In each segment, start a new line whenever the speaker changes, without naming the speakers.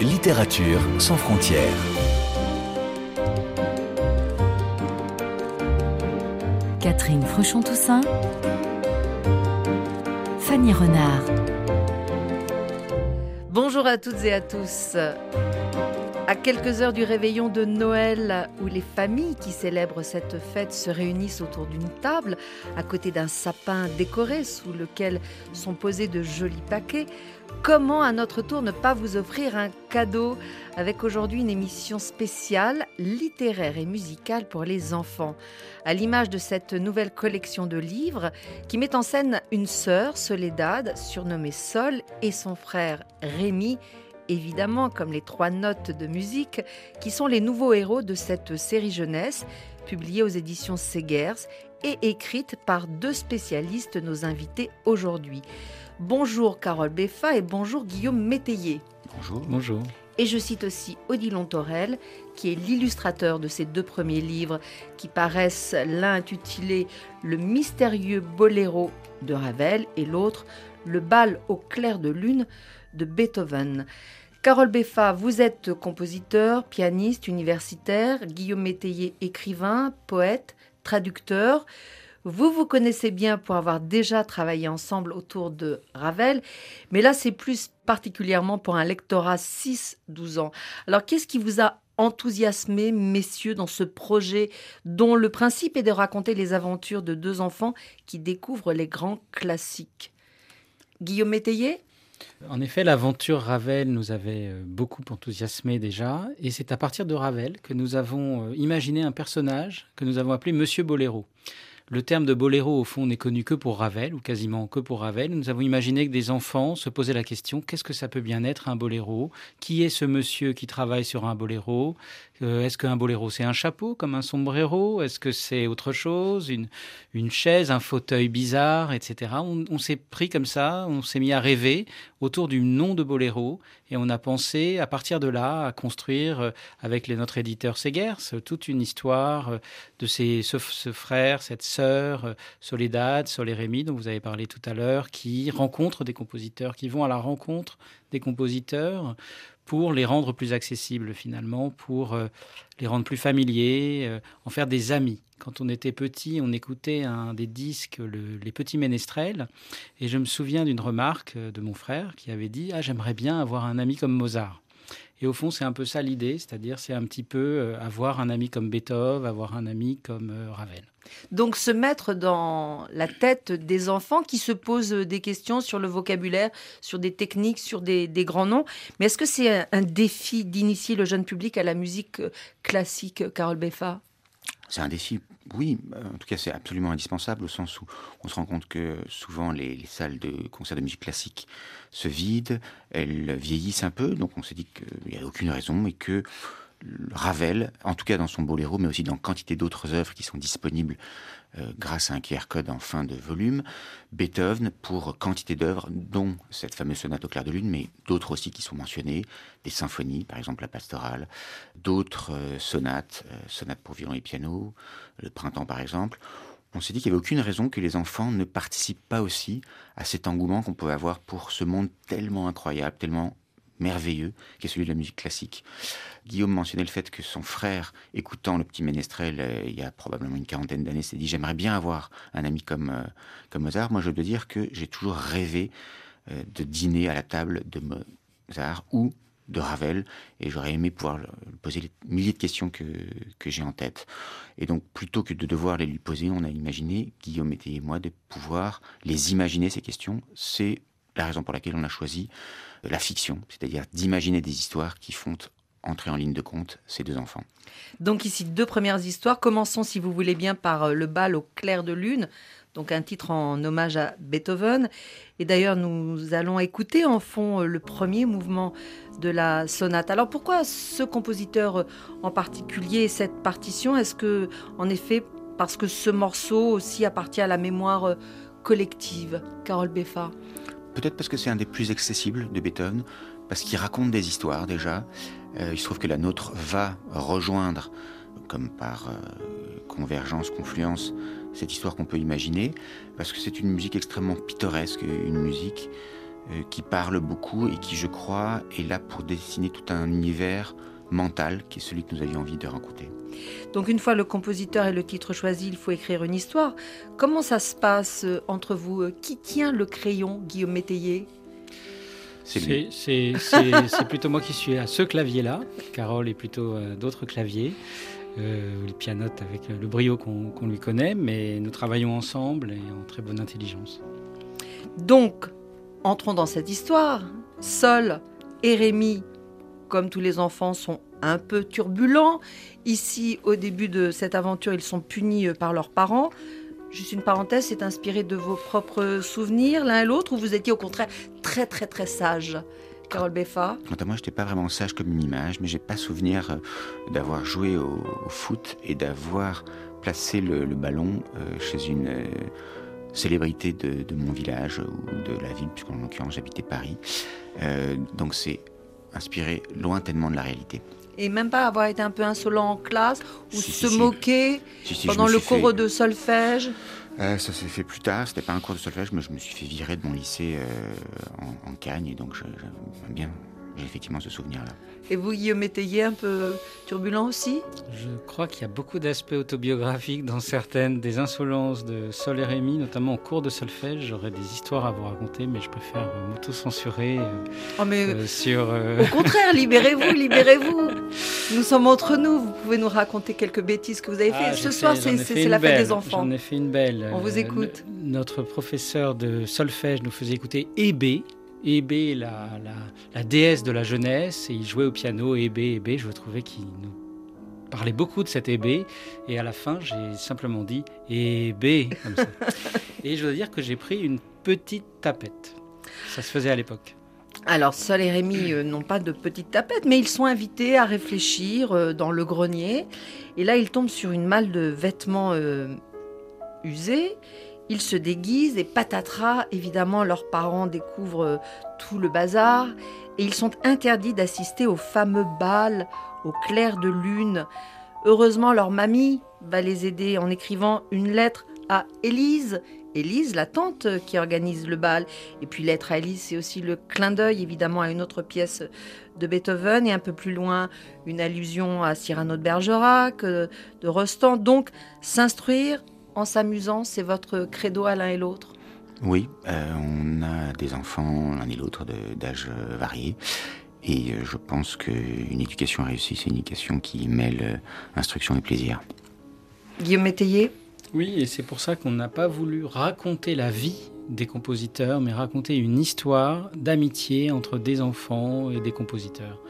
Littérature sans frontières.
Catherine Fruchon-Toussaint. Fanny Renard.
Bonjour à toutes et à tous. À quelques heures du réveillon de Noël, où les familles qui célèbrent cette fête se réunissent autour d'une table, à côté d'un sapin décoré sous lequel sont posés de jolis paquets, comment à notre tour ne pas vous offrir un cadeau? Avec aujourd'hui une émission spéciale littéraire et musicale pour les enfants, à l'image de cette nouvelle collection de livres qui met en scène une sœur, Soledad, surnommée Sol, et son frère Rémi, évidemment comme les trois notes de musique, qui sont les nouveaux héros de cette série jeunesse, publiée aux éditions Segers et écrite par deux spécialistes, nos invités aujourd'hui. Bonjour Carole Beffa et bonjour Guillaume Métayer.
Bonjour.
Bonjour.
Et je cite aussi Odilon Torel, qui est l'illustrateur de ces deux premiers livres qui paraissent l'un intitulé Le mystérieux boléro de Ravel et l'autre Le bal au clair de lune de Beethoven. Carole Beffa, vous êtes compositeur, pianiste, universitaire, Guillaume Métayer, écrivain, poète, traducteur. Vous vous connaissez bien pour avoir déjà travaillé ensemble autour de Ravel, mais là c'est plus particulièrement pour un lectorat 6-12 ans. Alors qu'est-ce qui vous a enthousiasmé, messieurs, dans ce projet dont le principe est de raconter les aventures de deux enfants qui découvrent les grands classiques? Guillaume Métayer
en effet, l'aventure Ravel nous avait euh, beaucoup enthousiasmé déjà, et c'est à partir de Ravel que nous avons euh, imaginé un personnage que nous avons appelé Monsieur Boléro. Le terme de boléro, au fond, n'est connu que pour Ravel, ou quasiment que pour Ravel. Nous avons imaginé que des enfants se posaient la question qu'est-ce que ça peut bien être un boléro? Qui est ce monsieur qui travaille sur un boléro? Euh, Est-ce qu'un boléro, c'est un chapeau comme un sombrero? Est-ce que c'est autre chose? Une, chaise, un fauteuil bizarre, etc. On s'est pris comme ça, on s'est mis à rêver autour du nom de boléro, et on a pensé, à partir de là, à construire, euh, avec notre éditeur Segers, toute une histoire euh, de ces, ce, frère, cette sœur, euh, Soledad, Sol et Rémi, dont vous avez parlé tout à l'heure, qui rencontrent des compositeurs, qui vont à la rencontre des compositeurs pour les rendre plus accessibles finalement, pour les rendre plus familiers, en faire des amis. Quand on était petit, on écoutait un des disques, le, Les Petits Ménestrels, et je me souviens d'une remarque de mon frère qui avait dit Ah, j'aimerais bien avoir un ami comme Mozart. Et au fond, c'est un peu ça l'idée, c'est-à-dire c'est un petit peu avoir un ami comme Beethoven, avoir un ami comme Ravel.
Donc se mettre dans la tête des enfants qui se posent des questions sur le vocabulaire, sur des techniques, sur des, grands noms. Mais est-ce que c'est un, un défi d'initier le jeune public à la musique classique, Carole Beffa?
C'est un défi, oui, en tout cas c'est absolument indispensable au sens où on se rend compte que souvent les, les salles de concert de musique classique se vident, elles vieillissent un peu, donc on s'est dit qu'il n'y a aucune raison et que Ravel, en tout cas dans son boléro, mais aussi dans quantité d'autres œuvres qui sont disponibles euh, grâce à un QR code en fin de volume, Beethoven pour quantité d'œuvres, dont cette fameuse sonate au clair de lune, mais d'autres aussi qui sont mentionnées, des symphonies, par exemple la pastorale, d'autres euh, sonates, euh, sonates pour violon et piano, le printemps par exemple. On s'est dit qu'il n'y avait aucune raison que les enfants ne participent pas aussi à cet engouement qu'on peut avoir pour ce monde tellement incroyable, tellement merveilleux, qui est celui de la musique classique. Guillaume mentionnait le fait que son frère, écoutant le petit ménestrel euh, il y a probablement une quarantaine d'années, s'est dit j'aimerais bien avoir un ami comme, euh, comme Mozart. Moi, je dois dire que j'ai toujours rêvé euh, de dîner à la table de Mozart ou de Ravel, et j'aurais aimé pouvoir lui poser les milliers de questions que, que j'ai en tête. Et donc, plutôt que de devoir les lui poser, on a imaginé, Guillaume et moi, de pouvoir les imaginer, ces questions. C'est la raison pour laquelle on a choisi la fiction, c'est-à-dire d'imaginer des histoires qui font entrer en ligne de compte ces deux enfants.
Donc ici, deux premières histoires. Commençons, si vous voulez bien, par Le bal au clair de lune, donc un titre en hommage à Beethoven. Et d'ailleurs, nous allons écouter en fond le premier mouvement de la sonate. Alors pourquoi ce compositeur en particulier, cette partition? Est-ce que, en effet, parce que ce morceau aussi appartient à la mémoire collective? Carole Beffa
Peut-être parce que c'est un des plus accessibles de Beethoven, parce qu'il raconte des histoires déjà. Euh, il se trouve que la nôtre va rejoindre, comme par euh, convergence, confluence, cette histoire qu'on peut imaginer, parce que c'est une musique extrêmement pittoresque, une musique euh, qui parle beaucoup et qui, je crois, est là pour dessiner tout un univers mental qui est celui que nous avions envie de raconter.
Donc une fois le compositeur et le titre choisi, il faut écrire une histoire. Comment ça se passe euh, entre vous euh, Qui tient le crayon, Guillaume Métayer?
C'est plutôt moi qui suis à ce clavier-là. Carole est plutôt à d'autres claviers. Euh, il pianote avec le brio qu'on lui connaît, mais nous travaillons ensemble et en très bonne intelligence.
Donc, entrons dans cette histoire. Sol et Rémi, comme tous les enfants, sont un peu turbulents. Ici, au début de cette aventure, ils sont punis euh, par leurs parents. Juste une parenthèse, c'est inspiré de vos propres souvenirs l'un et l'autre ou vous étiez au contraire très très très sage Carole Beffa?
Quant à moi, je n'étais pas vraiment sage comme une image, mais j'ai pas souvenir euh, d'avoir joué au, foot et d'avoir placé le, ballon euh, chez une célébrité de, mon village ou de la ville, puisqu'en l'occurrence j'habitais Paris. donc c'est inspiré lointainement de la réalité.
Et même pas avoir été un peu insolent en classe ou se moquer pendant le cours de solfège.
Euh, ça s'est fait plus tard, c'était pas un cours de solfège, mais je me suis fait virer de mon lycée euh, en, en, Cagne, et donc j'aime bien j'ai effectivement ce souvenir-là.
Et vous, Guillaume Métayer, un peu turbulent aussi
Je crois qu'il y a beaucoup d'aspects autobiographiques dans certaines des insolences de Sol et Rémi, notamment en cours de solfège. J'aurais des histoires à vous raconter, mais je préfère m'auto-censurer euh,
oh, mais euh, sur... Euh, au contraire, libérez-vous, libérez-vous Nous sommes entre nous, vous pouvez nous raconter quelques bêtises que vous avez ah, faites. Ce soir, c'est la fête des enfants.
J'en ai fait une belle.
On vous écoute.
notre professeur de solfège nous faisait écouter Hébé, Hébé, la, la, déesse de la jeunesse, et il jouait au piano, Hébé, Hébé. Je trouvais qu'il nous parlait beaucoup de cet Hébé, et à la fin, j'ai simplement dit Hébé, comme ça. et je dois dire que j'ai pris une petite tapette. Ça se faisait à l'époque.
Alors, Sol et Rémi euh, n'ont pas de petite tapette, mais ils sont invités à réfléchir euh, dans le grenier. Et là, ils tombent sur une malle de vêtements euh, usés ils se déguisent et patatras, évidemment, leurs parents découvrent euh, tout le bazar et ils sont interdits d'assister au fameux bal au clair de lune. Heureusement, leur mamie va les aider en écrivant une lettre à Élise. Élise, la tante qui organise le bal. Et puis lettre à Élise, c'est aussi le clin d'œil évidemment à une autre pièce de Beethoven et un peu plus loin une allusion à Cyrano de Bergerac, euh, de Rostand. Donc s'instruire, en s'amusant, c'est votre credo à l'un et l'autre?
Oui, euh, on a des enfants l'un et l'autre d'âge euh, variés. Et euh, je pense qu'une éducation réussie, c'est une éducation qui mêle instruction et plaisir.
Guillaume Métayer?
Oui, et c'est pour ça qu'on n'a pas voulu raconter la vie des compositeurs, mais raconter une histoire d'amitié entre des enfants et des compositeurs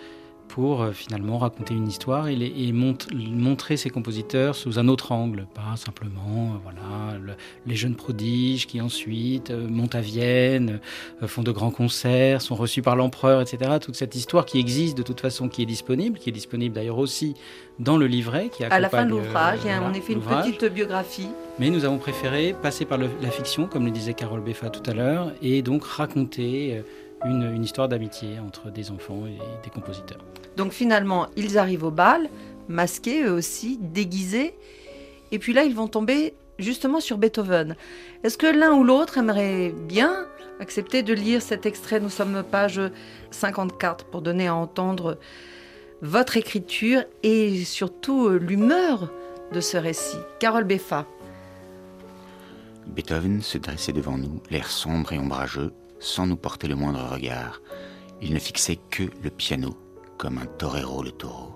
pour euh, finalement raconter une histoire et, et montrer ses compositeurs sous un autre angle, pas simplement euh, voilà les jeunes prodiges qui ensuite euh, montent à Vienne, font de grands concerts, sont reçus par l'empereur, etc. Toute cette histoire qui existe de toute façon, qui est disponible, qui est disponible d'ailleurs aussi dans le livret qui
À la fin de l'ouvrage, il y a effet une petite biographie.
Mais nous avons préféré passer par la fiction, comme le disait Carole Beffa tout à l'heure, et donc raconter une histoire d'amitié entre des enfants et des compositeurs.
Donc finalement, ils arrivent au bal, masqués eux aussi, déguisés. Et puis là, ils vont tomber justement sur Beethoven. Est-ce que l'un ou l'autre aimerait bien accepter de lire cet extrait? Nous sommes page 54 pour donner à entendre votre écriture et surtout euh, l'humeur de ce récit. Carole Beffa.
Beethoven se dressait devant nous, l'air sombre et ombrageux, sans nous porter le moindre regard. Il ne fixait que le piano, comme un torero le taureau.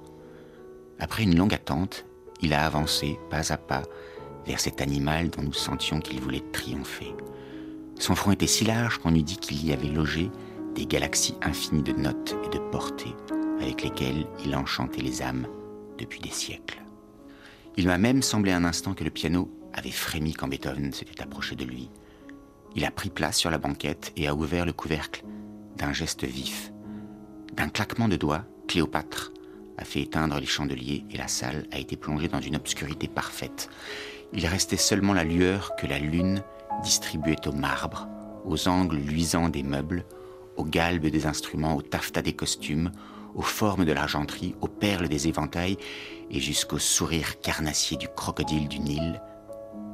Après une longue attente, il a avancé pas à pas vers cet animal dont nous sentions qu'il voulait triompher. Son front était si large qu'on eût dit qu'il y avait logé des galaxies infinies de notes et de portées avec lesquelles il enchantait les âmes depuis des siècles. Il m'a même semblé un instant que le piano avait frémi quand Beethoven s'était approché de lui. Il a pris place sur la banquette et a ouvert le couvercle d'un geste vif. D'un claquement de doigts, Cléopâtre a fait éteindre les chandeliers et la salle a été plongée dans une obscurité parfaite. Il restait seulement la lueur que la lune distribuait au marbre, aux angles luisants des meubles, aux galbes des instruments, aux taffetas des costumes, aux formes de l'argenterie, aux perles des éventails et jusqu'au sourire carnassier du crocodile du Nil,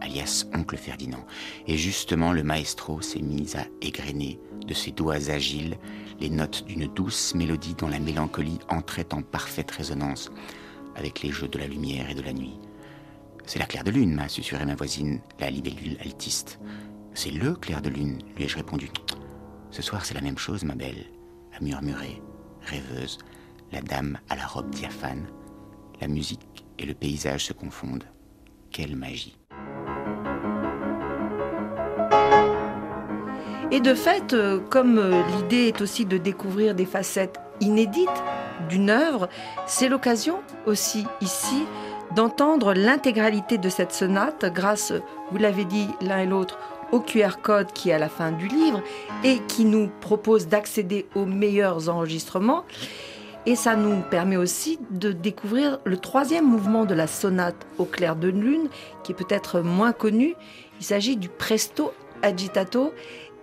alias Oncle Ferdinand. Et justement, le maestro s'est mis à égrener de ses doigts agiles les notes d'une douce mélodie dont la mélancolie entrait en parfaite résonance avec les jeux de la lumière et de la nuit. C'est la claire de lune, m'a susurré ma voisine, la libellule altiste. C'est le clair de lune, lui ai-je répondu. Ce soir, c'est la même chose, ma belle, a murmuré, rêveuse, la dame à la robe diaphane. La musique et le paysage se confondent. Quelle magie.
Et de fait, euh, comme euh, l'idée est aussi de découvrir des facettes inédites d'une œuvre, c'est l'occasion aussi ici d'entendre l'intégralité de cette sonate grâce, vous l'avez dit l'un et l'autre, au QR code qui est à la fin du livre et qui nous propose d'accéder aux meilleurs enregistrements. Et ça nous permet aussi de découvrir le troisième mouvement de la sonate au clair de lune, qui est peut-être moins connu. Il s'agit du presto agitato.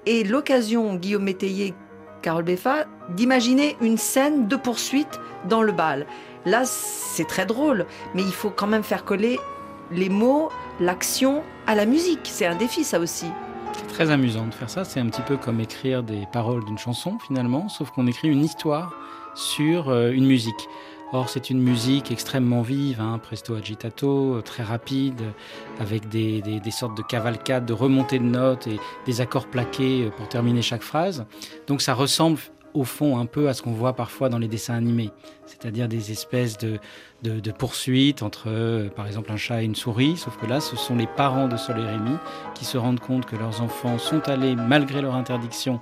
Et l'occasion, Guillaume Métayer, Carole Beffa, d'imaginer une scène de poursuite dans le bal. Là, c'est très drôle, mais il faut quand même faire coller les mots, l'action à la musique. C'est un défi, ça aussi.
C'est très amusant de faire ça. C'est un petit peu comme écrire des paroles d'une chanson, finalement, sauf qu'on écrit une histoire sur euh, une musique. Or, c'est une musique extrêmement vive, hein, presto agitato, très rapide, avec des, des, sortes de cavalcades, de remontées de notes et des accords plaqués euh, pour terminer chaque phrase. Donc, ça ressemble au fond un peu à ce qu'on voit parfois dans les dessins animés, c'est-à-dire des espèces de, de, poursuites entre, euh, par exemple, un chat et une souris, sauf que là, ce sont les parents de Sol et Rémi qui se rendent compte que leurs enfants sont allés, malgré leur interdiction,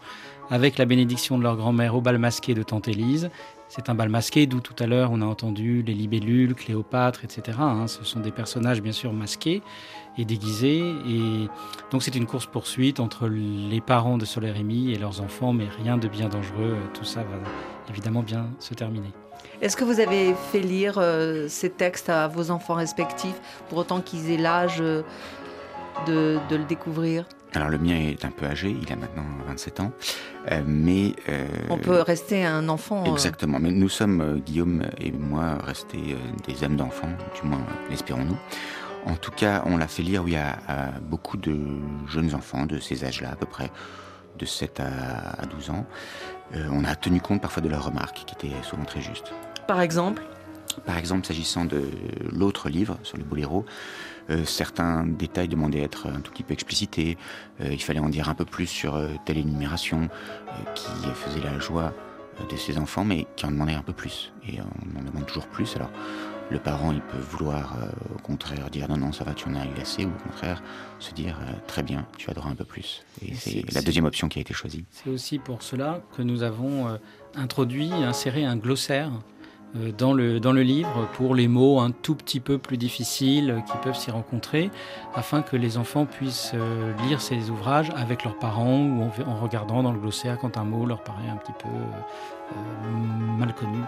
avec la bénédiction de leur grand-mère au bal masqué de Tante Élise. C'est un bal masqué, d'où tout à l'heure on a entendu les libellules, Cléopâtre, etc. Hein. Ce sont des personnages bien sûr masqués et déguisés. Et donc c'est une course-poursuite entre les parents de Sol et Rémi et leurs enfants, mais rien de bien dangereux. Tout ça va évidemment bien se terminer.
Est-ce que vous avez fait lire euh, ces textes à vos enfants respectifs pour autant qu'ils aient l'âge euh, de, le découvrir?
Alors le mien est un peu âgé, il a maintenant 27 ans, euh, mais...
On peut rester un enfant.
Exactement, mais nous sommes, Guillaume et moi, restés des âmes d'enfants, du moins l'espérons-nous. En tout cas, on l'a fait lire, oui, à, beaucoup de jeunes enfants de ces âges-là, à peu près de 7 à, 12 ans. on a tenu compte parfois de leurs remarques, qui étaient souvent très justes.
Par exemple?
Par exemple, s'agissant de l'autre livre sur le boléro, euh, certains détails demandaient à être un tout petit peu explicités. Euh, il fallait en dire un peu plus sur euh, telle énumération qui faisait la joie de ses enfants, mais qui en demandait un peu plus. Et on en demande toujours plus. Alors, le parent, il peut vouloir au contraire dire non, non, ça va, tu en as eu assez, ou au contraire se dire très bien, tu adoreras un peu plus. Et c'est la deuxième option qui a été choisie.
C'est aussi pour cela que nous avons introduit, inséré un glossaire euh, dans le, dans le livre pour les mots un tout petit peu plus difficiles qui peuvent s'y rencontrer, afin que les enfants puissent euh, lire ces ouvrages avec leurs parents ou en, regardant dans le glossaire quand un mot leur paraît un petit peu euh, mal connu.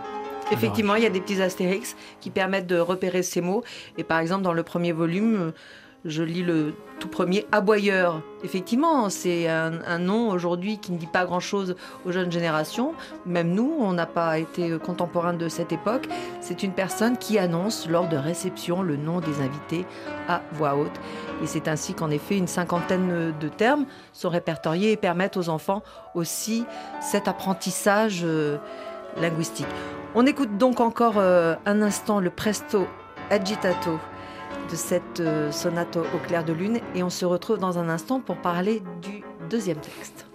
Effectivement, il y a des petits astérix qui permettent de repérer ces mots. Et par exemple, dans le premier volume, je lis le tout premier Aboyeur. Effectivement, c'est un, nom aujourd'hui qui ne dit pas grand-chose aux jeunes générations. Même nous, on n'a pas été contemporains de cette époque. C'est une personne qui annonce lors de réception le nom des invités à voix haute. Et c'est ainsi qu'en effet, une cinquantaine de termes sont répertoriés et permettent aux enfants aussi cet apprentissage euh, linguistique. On écoute donc encore euh, un instant le presto agitato de cette euh, sonate au clair de lune et on se retrouve dans un instant pour parler du deuxième texte.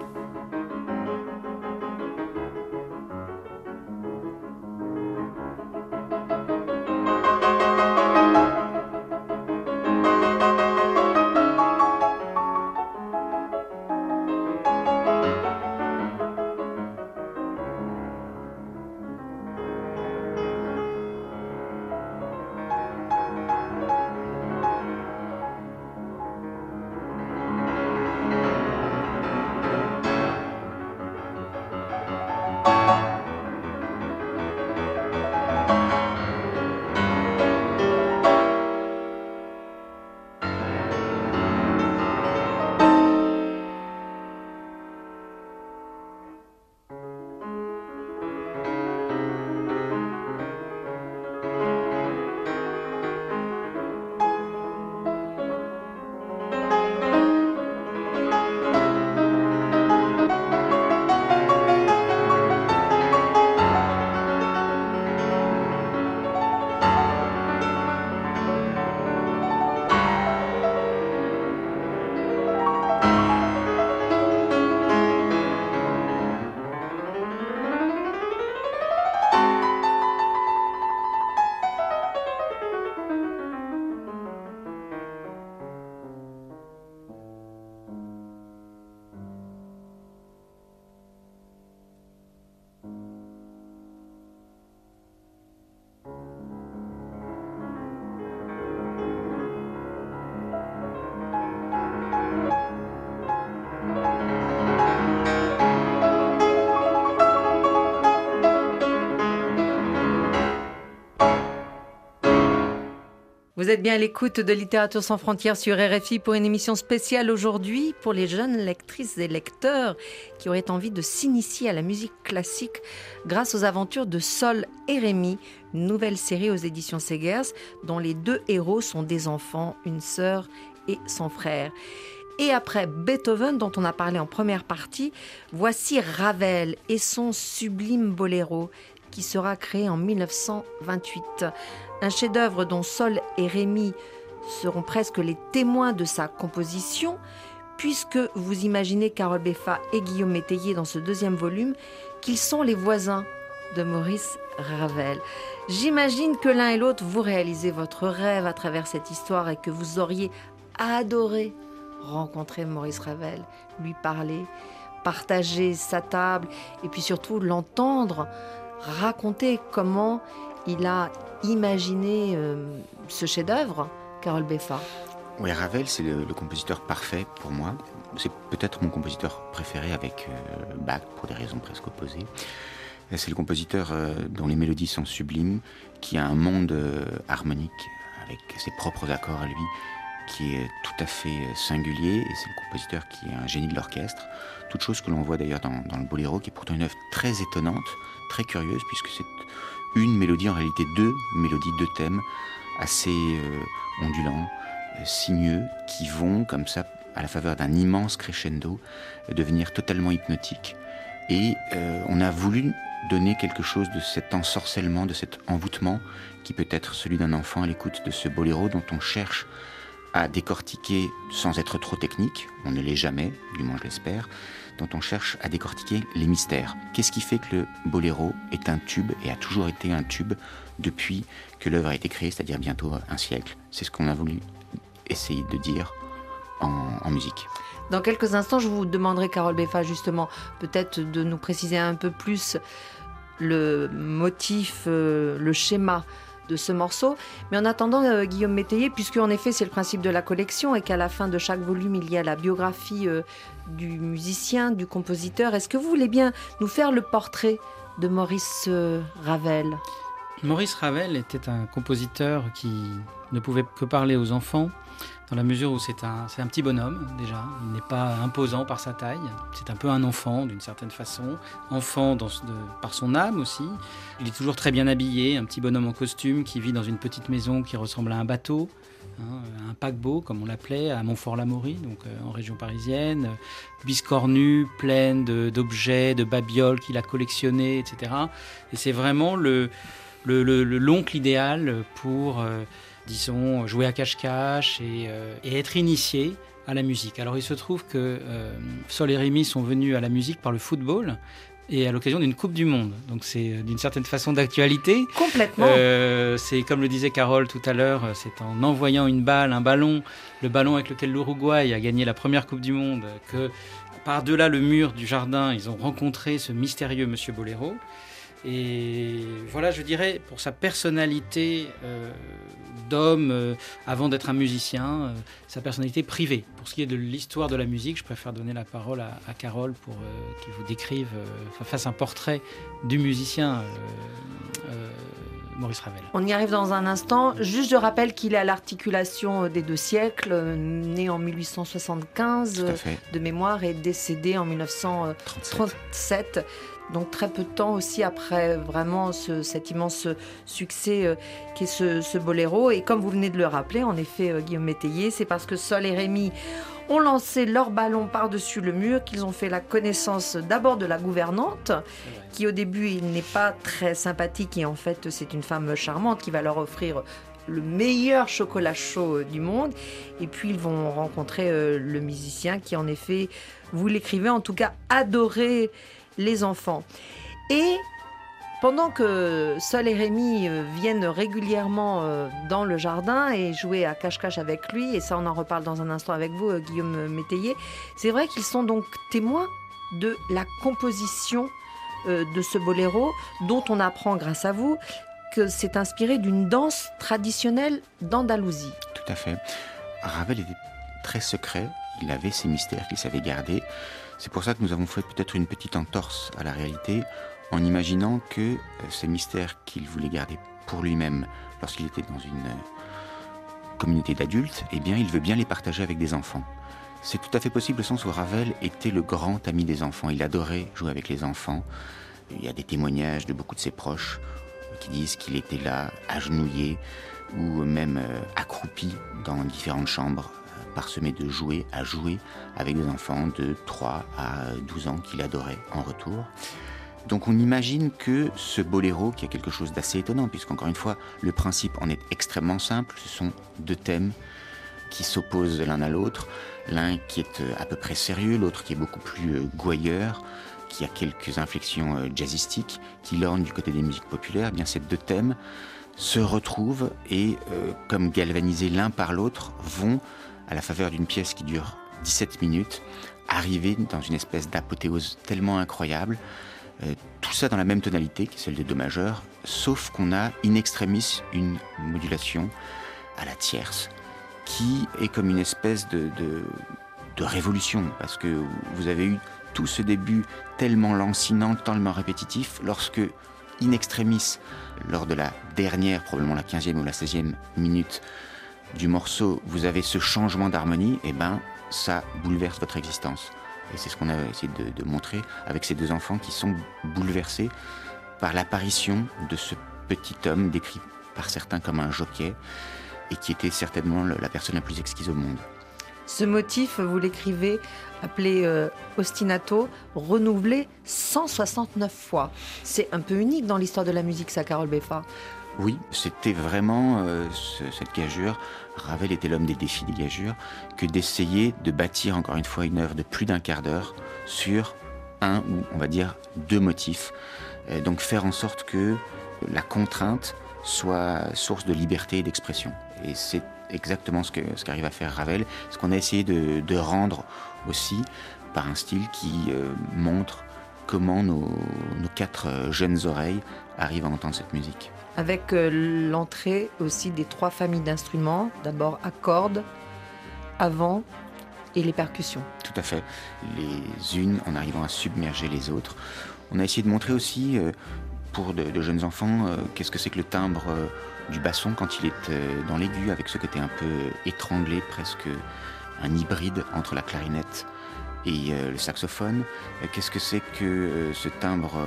Vous êtes bien à l'écoute de Littérature sans frontières sur RFI pour une émission spéciale aujourd'hui pour les jeunes lectrices et lecteurs qui auraient envie de s'initier à la musique classique grâce aux aventures de Sol et Rémi, une nouvelle série aux éditions Segers dont les deux héros sont des enfants, une sœur et son frère. Et après Beethoven, dont on a parlé en première partie, voici Ravel et son sublime boléro qui sera créé en 1928. Un chef-d'œuvre dont Sol et Rémi seront presque les témoins de sa composition, puisque vous imaginez Carole Beffa et Guillaume Métayer dans ce deuxième volume qu'ils sont les voisins de Maurice Ravel. J'imagine que l'un et l'autre vous réalisez votre rêve à travers cette histoire et que vous auriez adoré rencontrer Maurice Ravel, lui parler, partager sa table et puis surtout l'entendre raconter comment il a imaginé euh, ce chef-d'œuvre, Carole Beffa.
Oui, Ravel, c'est le, compositeur parfait pour moi. C'est peut-être mon compositeur préféré avec euh, Bach pour des raisons presque opposées. C'est le compositeur euh, dont les mélodies sont sublimes, qui a un monde harmonique avec ses propres accords à lui, qui est tout à fait singulier. Et c'est le compositeur qui est un génie de l'orchestre. Toute chose que l'on voit d'ailleurs dans, le boléro, qui est pourtant une œuvre très étonnante, très curieuse, puisque c'est une mélodie, en réalité deux mélodies, deux thèmes assez euh, ondulants, euh, sinueux, qui vont comme ça, à la faveur d'un immense crescendo, devenir totalement hypnotiques. Et euh, on a voulu donner quelque chose de cet ensorcellement, de cet envoûtement, qui peut être celui d'un enfant à l'écoute de ce boléro dont on cherche à décortiquer sans être trop technique, on ne l'est jamais, du moins je l'espère, dont on cherche à décortiquer les mystères. Qu'est-ce qui fait que le boléro est un tube et a toujours été un tube depuis que l'œuvre a été créée, c'est-à-dire bientôt un siècle? C'est ce qu'on a voulu essayer de dire en, musique.
Dans quelques instants, je vous demanderai, Carole Beffa, justement, peut-être de nous préciser un peu plus le motif, euh, le schéma de ce morceau. Mais en attendant, euh, Guillaume Métayer, puisque en effet c'est le principe de la collection et qu'à la fin de chaque volume il y a la biographie euh, du musicien, du compositeur, est-ce que vous voulez bien nous faire le portrait de Maurice euh, Ravel?
Maurice Ravel était un compositeur qui ne pouvait que parler aux enfants dans la mesure où c'est un, un petit bonhomme déjà. Il n'est pas imposant par sa taille. C'est un peu un enfant d'une certaine façon. Enfant par son âme aussi. Il est toujours très bien habillé, un petit bonhomme en costume qui vit dans une petite maison qui ressemble à un bateau. Hein, un paquebot, comme on l'appelait, à Montfort-l'Amaury, donc euh, en région parisienne, biscornu, pleine d'objets, de, babioles qu'il a collectionnés, etc. Et c'est vraiment le, l'oncle le, idéal pour euh, disons, jouer à cache-cache euh, et, être initié à la musique. Alors il se trouve que euh, Sol et Rémi sont venus à la musique par le football et à l'occasion d'une Coupe du Monde. Donc c'est euh, d'une certaine façon d'actualité.
Complètement.
c'est comme le disait Carole tout à l'heure, c'est en envoyant une balle, un ballon, le ballon avec lequel l'Uruguay a gagné la première Coupe du Monde, que par-delà le mur du jardin, ils ont rencontré ce mystérieux Monsieur Bolero. Et voilà, je dirais, pour sa personnalité euh, d'homme, euh, avant d'être un musicien, euh, sa personnalité privée. Pour ce qui est de l'histoire de la musique, je préfère donner la parole à, Carole pour qu'il vous décrive, fasse un portrait du musicien. Maurice Ravel.
On y arrive dans un instant. Juste, je rappelle qu'il est à l'articulation des deux siècles, né en 1875 de mémoire et décédé en 1937 donc très peu de temps aussi après vraiment cet immense succès euh, qui est ce, boléro. Et comme vous venez de le rappeler, en effet, euh, Guillaume Métayer, c'est parce que Sol et Rémi ont lancé leur ballon par-dessus le mur qu'ils ont fait la connaissance d'abord de la gouvernante, qui au début il n'est pas très sympathique et en fait c'est une femme charmante qui va leur offrir le meilleur chocolat chaud du monde. Et puis ils vont rencontrer euh, le musicien qui en effet, vous l'écrivez en tout cas, adorait les enfants. Et pendant que Sol et Rémi euh, viennent régulièrement euh, dans le jardin et jouer à cache-cache avec lui, et ça on en reparle dans un instant avec vous, euh, Guillaume Métayer, c'est vrai qu'ils sont donc témoins de la composition de ce boléro, dont on apprend grâce à vous que c'est inspiré d'une danse traditionnelle d'Andalousie.
Tout à fait. Ravel était très secret, il avait ses mystères qu'il savait garder. C'est pour ça que nous avons fait peut-être une petite entorse à la réalité en imaginant que euh, ces mystères qu'il voulait garder pour lui-même lorsqu'il était dans une, communauté d'adultes, eh bien, il veut bien les partager avec des enfants. C'est tout à fait possible au sens où Ravel était le grand ami des enfants. Il adorait jouer avec les enfants. Il y a des témoignages de beaucoup de ses proches qui disent qu'il était là, agenouillé ou même euh, accroupi dans différentes chambres, euh, parsemé de jouets à jouer avec des enfants de 3 à 12 ans qu'il adorait en retour. Donc on imagine que ce boléro, qui a quelque chose d'assez étonnant, puisqu'encore une fois, le principe en est extrêmement simple, ce sont deux thèmes qui s'opposent l'un à l'autre, l'un qui est euh, à peu près sérieux, l'autre qui est beaucoup plus euh, gouailleur, qui a quelques inflexions euh, jazzistiques, qui lorgnent du côté des musiques populaires, eh bien ces deux thèmes se retrouvent et, comme galvanisés l'un par l'autre, vont, à la faveur d'une pièce qui dure 17 minutes, arriver dans une espèce d'apothéose tellement incroyable euh, tout ça dans la même tonalité, qui est celle de Do majeur, sauf qu'on a in extremis une modulation à la tierce, qui est comme une espèce de, de, révolution, parce que vous avez eu tout ce début tellement lancinant, tellement répétitif, lorsque in extremis, lors de la dernière, probablement la 15e ou la 16e minute du morceau, vous avez ce changement d'harmonie, et eh ben ça bouleverse votre existence. Et c'est ce qu'on a essayé de, montrer avec ces deux enfants qui sont bouleversés par l'apparition de ce petit homme décrit par certains comme un jockey et qui était certainement la personne la plus exquise au monde.
Ce motif, vous l'écrivez, appelé euh, ostinato, renouvelé 169 fois. C'est un peu unique dans l'histoire de la musique, ça, Carole Beffa.
Oui, c'était vraiment euh, cette gageure. Ravel était l'homme des défis des gageures, que d'essayer de bâtir encore une fois une œuvre de plus d'un quart d'heure sur un ou on va dire deux motifs. donc faire en sorte que la contrainte soit source de liberté et d'expression. Et c'est exactement ce qu'arrive à faire Ravel, ce qu'on a essayé de, rendre aussi par un style qui euh, montre comment nos, nos quatre euh, jeunes oreilles arrivent à entendre cette musique
avec euh, l'entrée aussi des trois familles d'instruments, d'abord à cordes, avant et les percussions.
Tout à fait, les unes en arrivant à submerger les autres. On a essayé de montrer aussi, euh, pour de, jeunes enfants, euh, qu'est-ce que c'est que le timbre du basson quand il est dans l'aigu, avec ce côté un peu étranglé, presque un hybride entre la clarinette et le saxophone. Qu'est-ce que c'est que ce timbre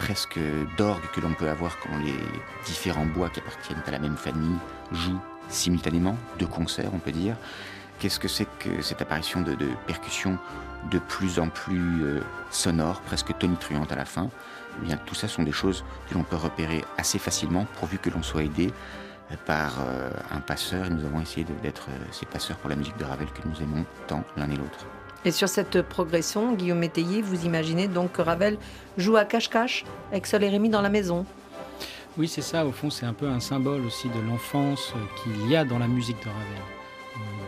presque d'orgue que l'on peut avoir quand les différents bois qui appartiennent à la même famille jouent simultanément, de concert on peut dire. Qu'est-ce que c'est que cette apparition de, percussions de plus en plus euh, sonores, presque tonitruantes à la fin? Eh bien, Tout ça sont des choses que l'on peut repérer assez facilement pourvu que l'on soit aidé euh, par euh, un passeur. Et nous avons essayé d'être ces passeurs pour la musique de Ravel que nous aimons tant l'un et l'autre.
Et sur cette progression, Guillaume Métayer, vous imaginez donc que Ravel joue à cache-cache avec Sol et Rémy dans la maison
Oui, c'est ça. Au fond, c'est un peu un symbole aussi de l'enfance qu'il y a dans la musique de Ravel.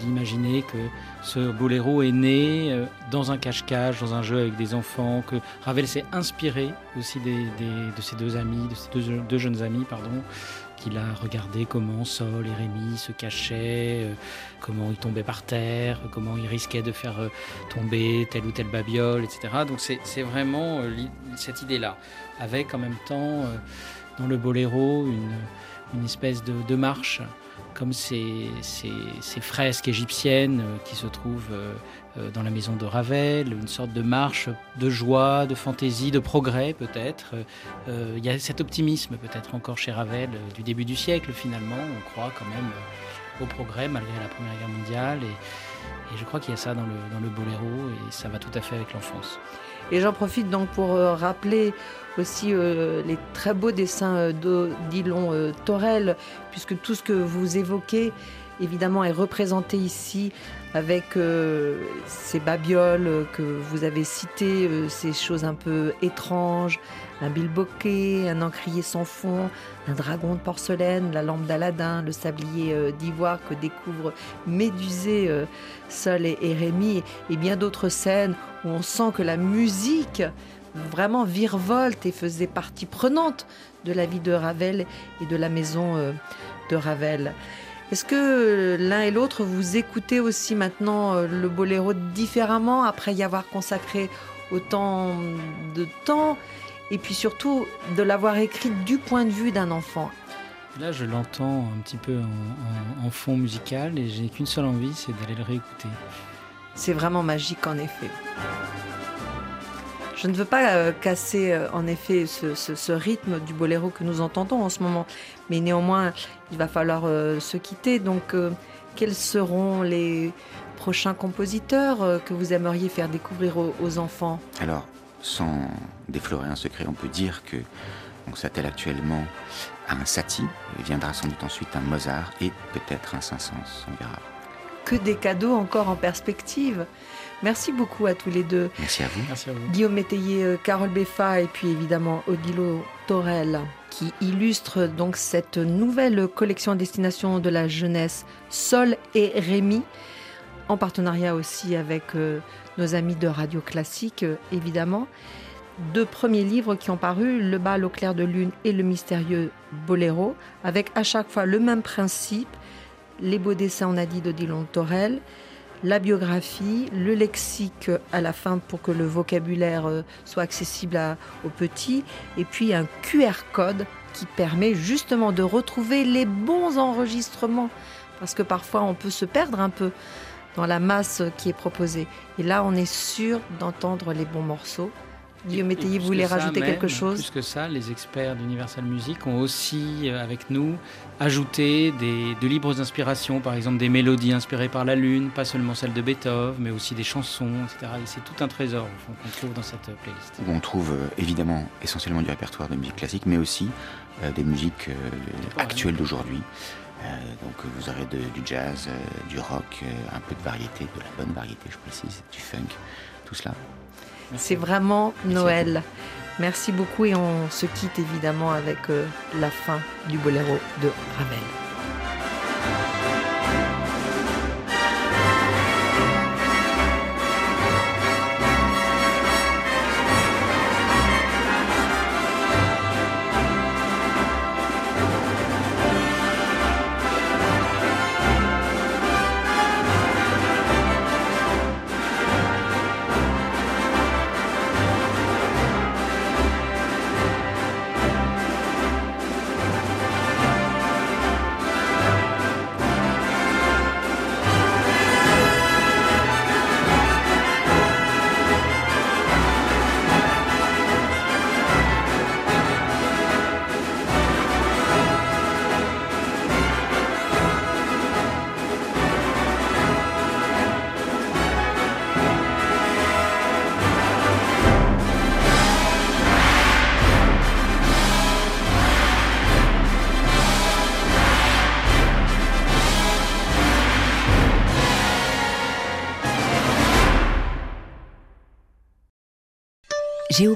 D'imaginer que ce boléro est né euh, dans un cache-cache, dans un jeu avec des enfants, que Ravel s'est inspiré aussi de ses deux amis, de ses deux jeunes amis, pardon, qu'il a regardé comment Sol et Rémi se cachaient, euh, comment ils tombaient par terre, comment ils risquaient de faire euh, tomber telle ou telle babiole, etc. Donc c'est vraiment euh, cette idée-là, avec en même temps dans le boléro une, espèce de marche comme ces, fresques égyptiennes euh, qui se trouvent euh, euh, dans la maison de Ravel, une sorte de marche de joie, de fantaisie, de progrès peut-être. Il y a cet optimisme peut-être encore chez Ravel du début du siècle finalement. On croit quand même au progrès malgré la Première Guerre mondiale. Et, je crois qu'il y a ça dans le, dans le boléro et ça va tout à fait avec l'enfance.
Et j'en profite donc pour rappeler aussi euh, les très beaux dessins euh, d'Ilon euh, Torel, puisque tout ce que vous évoquez, évidemment, est représenté ici avec ces babioles que vous avez citées, ces choses un peu étranges, un bilboquet, un encrier sans fond, un dragon de porcelaine, la lampe d'Aladin, le sablier d'ivoire que découvrent Médusée, Sol et, et Rémi, et bien d'autres scènes où on sent que la musique vraiment virevolte et faisait partie prenante de la vie de Ravel et de la maison euh, de Ravel. Est-ce que l'un et l'autre, vous écoutez aussi maintenant euh, le boléro différemment après y avoir consacré autant de temps et puis surtout de l'avoir écrit du point de vue d'un enfant
Là, je l'entends un petit peu en, en fond musical et j'ai qu'une seule envie, c'est d'aller le réécouter.
C'est vraiment magique en effet. Je ne veux pas euh, casser euh, en effet ce, rythme du boléro que nous entendons en ce moment, mais néanmoins il va falloir euh, se quitter. Donc quels seront les prochains compositeurs que vous aimeriez faire découvrir aux, enfants?
Alors, sans déflorer un secret, on peut dire que on s'attelle actuellement à un Satie, il viendra sans doute ensuite un Mozart et peut-être un Saint-Saëns, on verra.
Que des cadeaux encore en perspective. Merci beaucoup à tous les deux.
Merci à vous.
Merci à vous.
Guillaume Métayer, euh, Carole Beffa et puis évidemment Odilo Torel qui illustre donc cette nouvelle collection destination de la jeunesse Sol et Rémi en partenariat aussi avec euh, nos amis de Radio Classique euh, évidemment. Deux premiers livres qui ont paru, Le bal au clair de lune et Le mystérieux boléro, avec à chaque fois le même principe, les beaux dessins, on a dit, d'Odilon Torel, la biographie, le lexique à la fin pour que le vocabulaire euh, soit accessible aux petits, et puis un QR code qui permet justement de retrouver les bons enregistrements, parce que parfois on peut se perdre un peu dans la masse qui est proposée. Et là, on est sûr d'entendre les bons morceaux. Guillaume Métayer voulait rajouter quelque chose
Plus que ça, les experts d'Universal Music ont aussi, euh, avec nous, ajouté des, de libres inspirations, par exemple des mélodies inspirées par la Lune, pas seulement celles de Beethoven, mais aussi des chansons, etc. Et c'est tout un trésor qu'on trouve dans cette playlist.
Où on trouve euh, évidemment essentiellement du répertoire de musique classique, mais aussi euh, des musiques actuelles d'aujourd'hui. donc vous aurez du jazz, du rock, un peu de variété, de la bonne variété, je précise, du funk, tout cela.
C'est vraiment Noël. Merci beaucoup et on se quitte évidemment avec euh, la fin du boléro de Ravel.